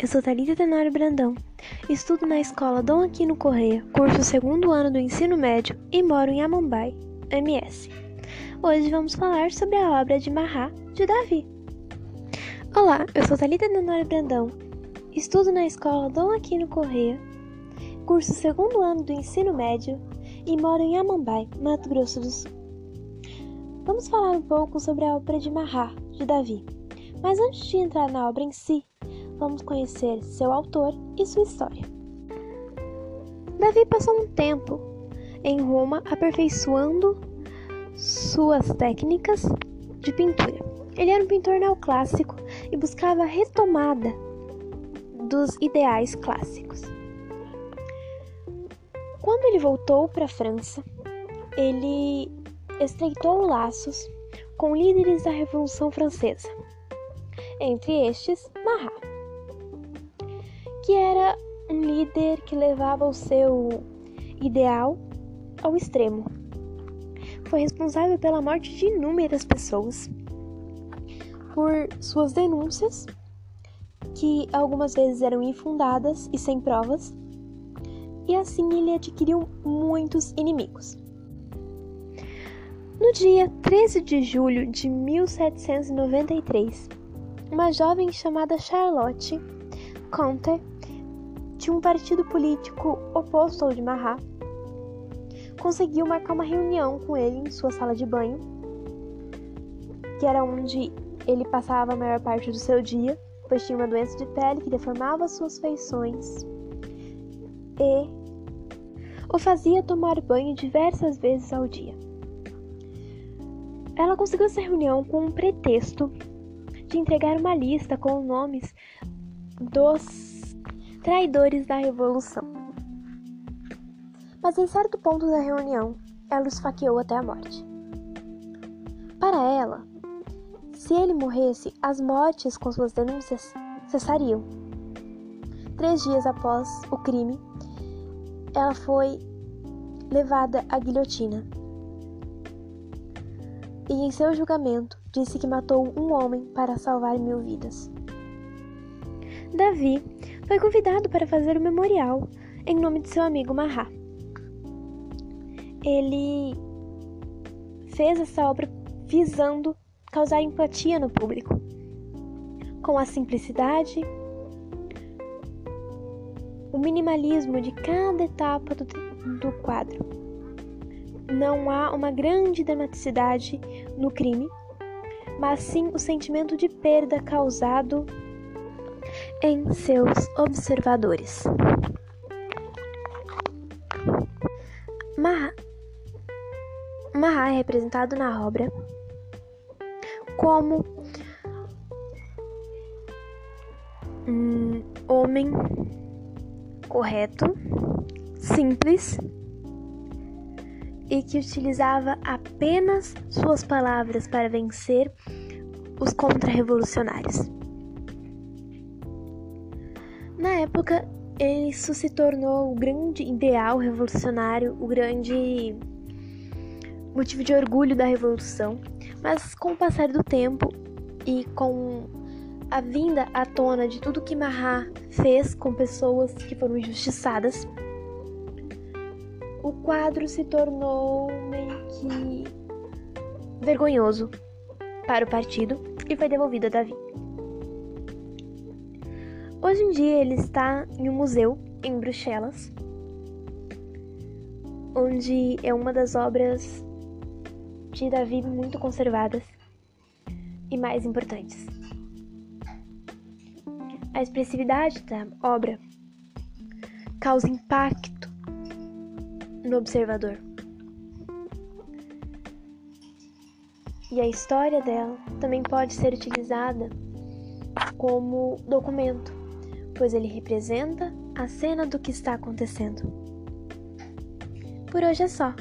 eu sou Thalita Tenório Brandão. Estudo na escola Dom Aquino Correia, curso segundo ano do ensino médio e moro em Amambai, MS. Hoje vamos falar sobre a obra de Mahá, de Davi. Olá, eu sou Thalita Tenório Brandão. Estudo na escola Dom Aquino Correia, curso segundo ano do ensino médio e moro em Amambai, Mato Grosso do Sul. Vamos falar um pouco sobre a obra de Mahá, de Davi. Mas antes de entrar na obra em si, vamos conhecer seu autor e sua história. Davi passou um tempo em Roma aperfeiçoando suas técnicas de pintura. Ele era um pintor neoclássico e buscava a retomada dos ideais clássicos. Quando ele voltou para a França, ele estreitou laços com líderes da Revolução Francesa, entre estes Marat que era um líder que levava o seu ideal ao extremo. Foi responsável pela morte de inúmeras pessoas, por suas denúncias, que algumas vezes eram infundadas e sem provas, e assim ele adquiriu muitos inimigos. No dia 13 de julho de 1793, uma jovem chamada Charlotte Conte de um partido político oposto ao de Marat, conseguiu marcar uma reunião com ele em sua sala de banho, que era onde ele passava a maior parte do seu dia, pois tinha uma doença de pele que deformava suas feições e o fazia tomar banho diversas vezes ao dia. Ela conseguiu essa reunião com um pretexto de entregar uma lista com nomes dos traidores da revolução. Mas em certo ponto da reunião, ela o esfaqueou até a morte. Para ela, se ele morresse, as mortes com suas denúncias cessariam. Três dias após o crime, ela foi levada à guilhotina. E em seu julgamento, disse que matou um homem para salvar mil vidas. Davi foi convidado para fazer o memorial em nome de seu amigo Mahá. Ele fez essa obra visando causar empatia no público, com a simplicidade, o minimalismo de cada etapa do, do quadro. Não há uma grande dramaticidade no crime, mas sim o sentimento de perda causado em seus observadores. Maha, é representado na obra como um homem correto, simples e que utilizava apenas suas palavras para vencer os contra-revolucionários. Na época, isso se tornou o grande ideal revolucionário, o grande motivo de orgulho da revolução. Mas com o passar do tempo e com a vinda à tona de tudo que Mahat fez com pessoas que foram injustiçadas, o quadro se tornou meio que vergonhoso para o partido e foi devolvido a Davi. Hoje em dia ele está em um museu em Bruxelas, onde é uma das obras de Davi muito conservadas e mais importantes. A expressividade da obra causa impacto no observador. E a história dela também pode ser utilizada como documento pois ele representa a cena do que está acontecendo. Por hoje é só.